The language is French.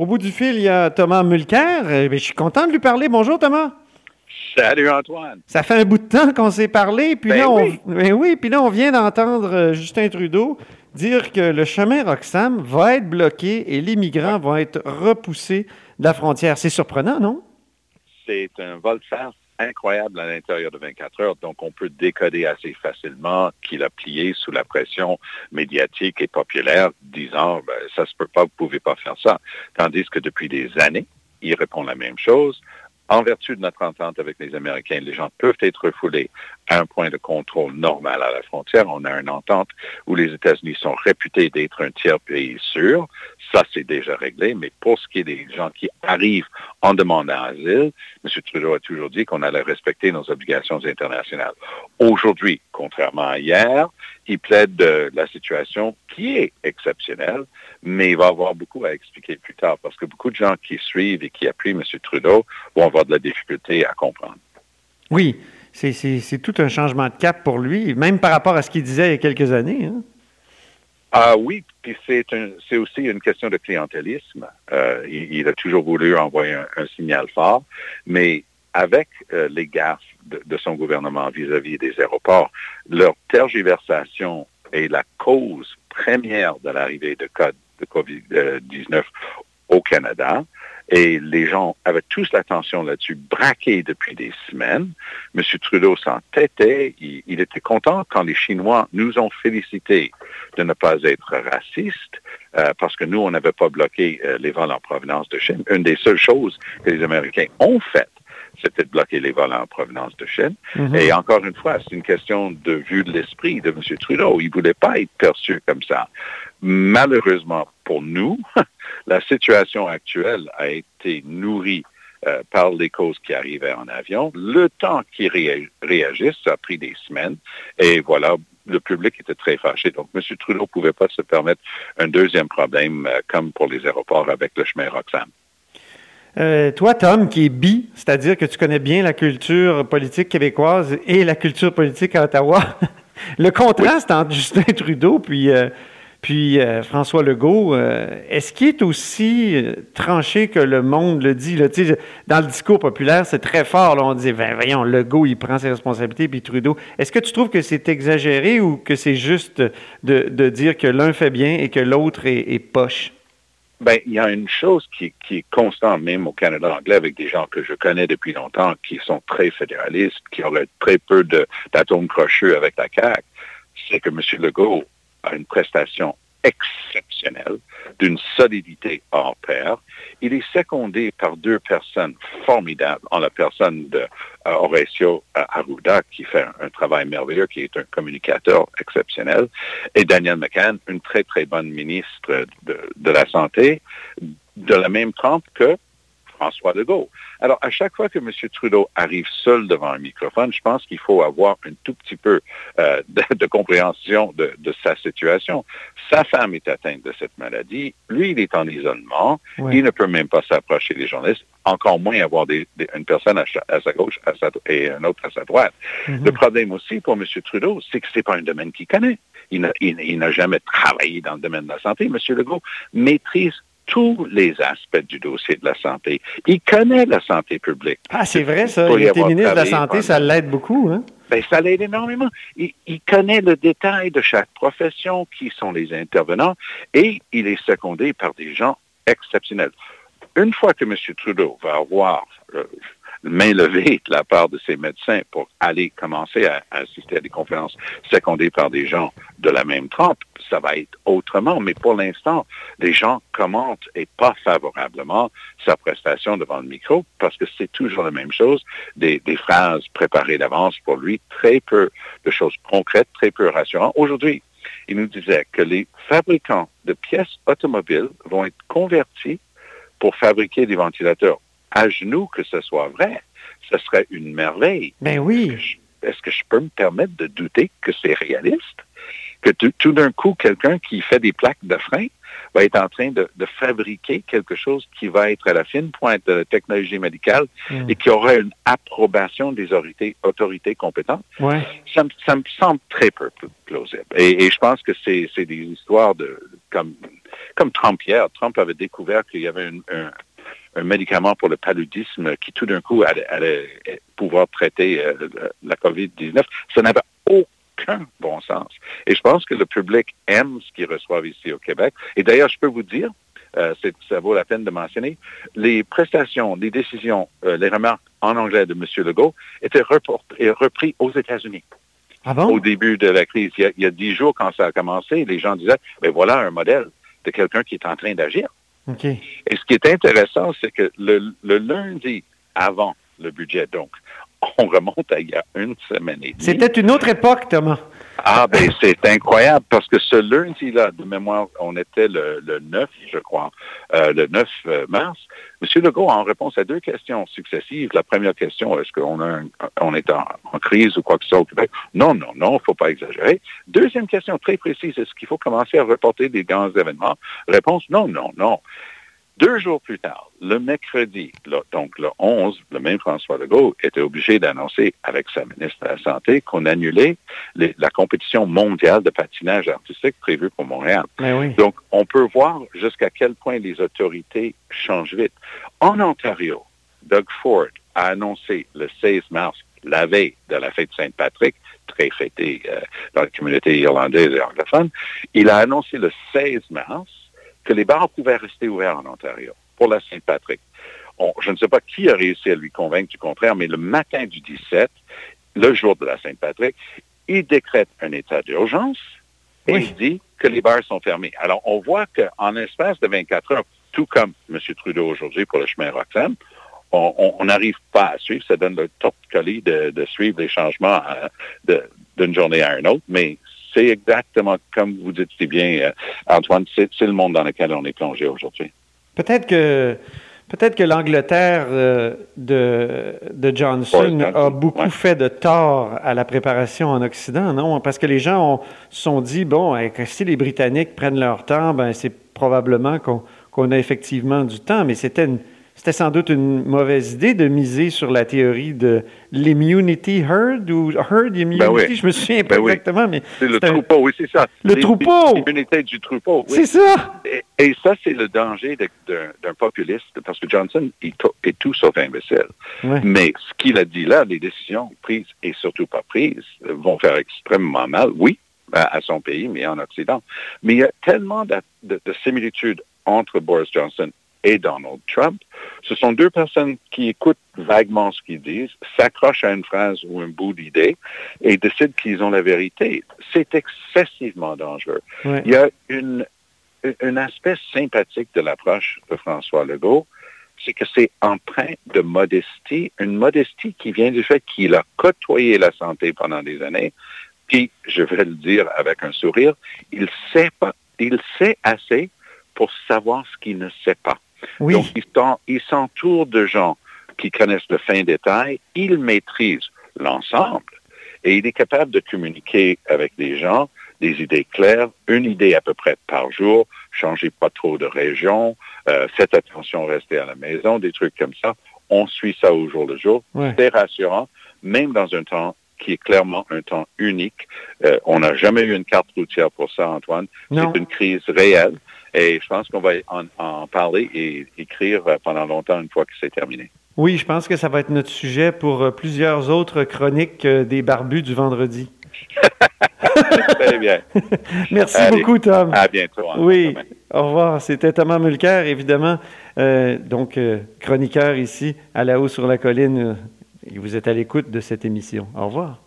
Au bout du fil, il y a Thomas Mulcair. Eh je suis content de lui parler. Bonjour Thomas. Salut Antoine. Ça fait un bout de temps qu'on s'est parlé, puis Ben là, on, oui. ben oui, puis là, on vient d'entendre euh, Justin Trudeau dire que le chemin Roxham va être bloqué et les migrants vont être repoussés de la frontière. C'est surprenant, non? C'est un volte-face incroyable à l'intérieur de 24 heures, donc on peut décoder assez facilement qu'il a plié sous la pression médiatique et populaire, disant ben, ça se peut pas, vous pouvez pas faire ça. Tandis que depuis des années, il répond la même chose. En vertu de notre entente avec les Américains, les gens peuvent être refoulés un point de contrôle normal à la frontière. On a une entente où les États-Unis sont réputés d'être un tiers pays sûr. Ça, c'est déjà réglé. Mais pour ce qui est des gens qui arrivent en demandant asile, M. Trudeau a toujours dit qu'on allait respecter nos obligations internationales. Aujourd'hui, contrairement à hier, il plaide de la situation qui est exceptionnelle, mais il va avoir beaucoup à expliquer plus tard parce que beaucoup de gens qui suivent et qui appuient M. Trudeau vont avoir de la difficulté à comprendre. Oui, c'est- tout un changement de cap pour lui, même par rapport à ce qu'il disait il y a quelques années. hein. Ah oui, puis c'est aussi une question de clientélisme. Euh, il, a toujours voulu envoyer un, signal fort, mais avec euh, les gaffes de, son gouvernement vis-à-vis des aéroports, leur tergiversation est la cause première de l'arrivée de cas de COVID-19 au Canada. Et les gens avaient tous l'attention là-dessus, braqués depuis des semaines. M. Trudeau s'entêtait. Il, était content quand les Chinois nous ont félicités de ne pas être racistes, euh, parce que nous, on n'avait pas bloqué euh, les vols en provenance de Chine. Une des seules choses que les Américains ont faites, c'était de bloquer les vols en provenance de Chine. Mhm. Et encore une fois, c'est une question de vue de l'esprit de M. Trudeau. Il ne voulait pas être perçu comme ça. Malheureusement pour nous, la situation actuelle a été nourrie euh, par les causes qui arrivaient en avion. Le temps qu'ils réa- réagissent, ça a pris des semaines. Et voilà, le public était très fâché. Donc, M. Trudeau ne pouvait pas se permettre un deuxième problème euh, comme pour les aéroports avec le chemin Roxham. Euh, toi, Tom, qui est bi, c'est-à-dire que tu connais bien la culture politique québécoise et la culture politique à Ottawa, le contraste entre Justin Trudeau puis, euh, puis euh, François Legault, est-ce qu'il est aussi tranché que le monde le dit? Dans le discours populaire, c'est très fort. On dit, ben, voyons, Legault, il prend ses responsabilités, puis Trudeau. Est-ce que tu trouves que c'est exagéré ou que c'est juste de, dire que l'un fait bien et que l'autre est poche? Ben, il y a une chose qui, est constante même au Canada anglais avec des gens que je connais depuis longtemps qui sont très fédéralistes, qui auraient très peu d'atomes crochus avec la CAQ, c'est que M. Legault a une prestation exceptionnelle, d'une solidité hors pair. Il est secondé par deux personnes formidables, en la personne de euh, Horacio euh, Arruda, qui fait un, travail merveilleux, qui est un communicateur exceptionnel, et Daniel McCann, une très, très bonne ministre de, de la Santé, de la même trempe que François Legault. Alors, à chaque fois que M. Trudeau arrive seul devant un microphone, je pense qu'il faut avoir un tout petit peu euh, de, de compréhension de, de sa situation. Sa femme est atteinte de cette maladie. Lui, il est en isolement. Il ne peut même pas s'approcher des journalistes, encore moins avoir des, des- une personne à, sa gauche à sa, et un autre à sa droite. Mhm. Le problème aussi pour M. Trudeau, c'est que c'est pas un domaine qu'il connaît. Il n'a il- il n'a jamais travaillé dans le domaine de la santé. M. Legault maîtrise tous les aspects du dossier de la santé. Il connaît la santé publique. Ah, c'est vrai, ça. Il était ministre de la Santé, ça l'aide beaucoup. Hein? Ben, ça l'aide énormément. Il, il connaît le détail de chaque profession, qui sont les intervenants, et il est secondé par des gens exceptionnels. Une fois que M. Trudeau va avoir euh, main levée de la part de ses médecins pour aller commencer à, assister à des conférences secondées par des gens de la même trempe, ça va être autrement. Mais pour l'instant, les gens commentent et pas favorablement sa prestation devant le micro parce que c'est toujours la même chose, des, des phrases préparées d'avance pour lui, très peu de choses concrètes, très peu rassurantes. Aujourd'hui, il nous disait que les fabricants de pièces automobiles vont être convertis pour fabriquer des ventilateurs à genoux, que ce soit vrai, ce serait une merveille. Ben oui. Est-ce que je peux me permettre de douter que c'est réaliste? Que tout, d'un coup, quelqu'un qui fait des plaques de frein va être en train de, fabriquer quelque chose qui va être à la fine pointe de la technologie médicale hmm. et qui aura une approbation des autorités, autorités compétentes. Ouais. Ça, me semble très peu plausible. Et, je pense que c'est des histoires de comme comme Trump hier. Trump avait découvert qu'il y avait un, médicament pour le paludisme qui tout d'un coup allait, pouvoir traiter euh, la COVID-19. Ça n'avait aucun bon sens. Et je pense que le public aime ce qu'ils reçoivent ici au Québec. Et d'ailleurs, je peux vous dire, euh, ça vaut la peine de mentionner, les prestations, les décisions, euh, les remarques en anglais de M. Legault étaient reportées, repris aux États-Unis. Ah bon? Au début de la crise. Il y, a, dix jours, quand ça a commencé, les gens disaient, ben voilà un modèle de quelqu'un qui est en train d'agir. Et ce qui est intéressant, c'est que le, le, lundi avant le budget, donc, on remonte à il y a une semaine et demie. C'était une autre époque, Thomas. Ah, ben c'est incroyable parce que ce lundi-là, de mémoire, on était le, 9, je crois, euh, le 9 euh, mars. M. Legault, en réponse à deux questions successives, la première question, est-ce qu'on a on est en, crise ou quoi que ce soit au Québec? Non, non, non, il ne faut pas exagérer. Deuxième question très précise, est-ce qu'il faut commencer à reporter des grands événements? Réponse, non, non, non. Deux jours plus tard, le mercredi, donc le 11, le même François Legault était obligé d'annoncer avec sa ministre de la Santé qu'on annulait la compétition mondiale de patinage artistique prévue pour Montréal. Ben donc, on peut voir jusqu'à quel point les autorités changent vite. En Ontario, Doug Ford a annoncé le 16 mars, la veille de la fête Saint-Patrick, très fêtée euh, dans la communauté irlandaise et anglophone, il a annoncé le 16 mars que les bars pouvaient rester ouverts en Ontario pour la Saint-Patrick. je ne sais pas qui a réussi à lui convaincre du contraire, mais le matin du 17, le jour de la Saint-Patrick, il décrète un état d'urgence et il dit que les bars sont fermés. Alors, on voit qu'en espace de 24 heures, tout comme M. Trudeau aujourd'hui pour le chemin Roxham, on n'arrive pas à suivre. Ça donne le top colis de, suivre les changements euh, d'une journée à une autre, mais c'est exactement comme vous dites si bien, euh, Antoine, c'est le monde dans lequel on est plongé aujourd'hui. Peut-être que peut-être que l'Angleterre euh, de, de, Johnson a beaucoup fait de tort à la préparation en Occident, non? Parce que les gens se sont dit, bon, si les Britanniques prennent leur temps, ben c'est probablement qu'on a effectivement du temps, mais c'était une c'était sans doute une mauvaise idée de miser sur la théorie de l'immunity herd ou herd immunity, ben je me souviens pas ben exactement, mais c'est le troupeau, oui, c'est ça. Le troupeau. L'immunité du troupeau. C'est ça. Et, ça, c'est le danger d'un populiste, parce que Johnson est, est tout sauf imbécile. Mais ce qu'il a dit là, les décisions prises et surtout pas prises vont faire extrêmement mal, oui, à, son pays, mais en Occident. Mais il y a tellement de, de similitudes entre Boris Johnson et Donald Trump, ce sont deux personnes qui écoutent vaguement ce qu'ils disent, s'accrochent à une phrase ou un bout d'idée et décident qu'ils ont la vérité. C'est excessivement dangereux. Il y a une, un aspect sympathique de l'approche de François Legault, c'est que c'est empreint de modestie, une modestie qui vient du fait qu'il a côtoyé la santé pendant des années, puis, je vais le dire avec un sourire, il sait pas, il sait assez pour savoir ce qu'il ne sait pas. Donc, il s'entoure de gens qui connaissent le fin détail, il maîtrise l'ensemble et il est capable de communiquer avec des gens des idées claires, une idée à peu près par jour, changez pas trop de région, euh, faites attention, restez à la maison, des trucs comme ça. On suit ça au jour le jour. C'est rassurant, même dans un temps qui est clairement un temps unique. Euh, on n'a jamais eu une carte routière pour ça, Antoine. C'est une crise réelle. Et je pense qu'on va en, parler et écrire pendant longtemps une fois que c'est terminé. Oui, je pense que ça va être notre sujet pour euh, plusieurs autres chroniques euh, des barbus du vendredi. Très bien. Merci beaucoup, Tom. À bientôt. Oui, au revoir. C'était Thomas Mulcair, évidemment, euh, donc chroniqueur ici à La Haut sur la Colline. vous êtes à l'écoute de cette émission. Au revoir.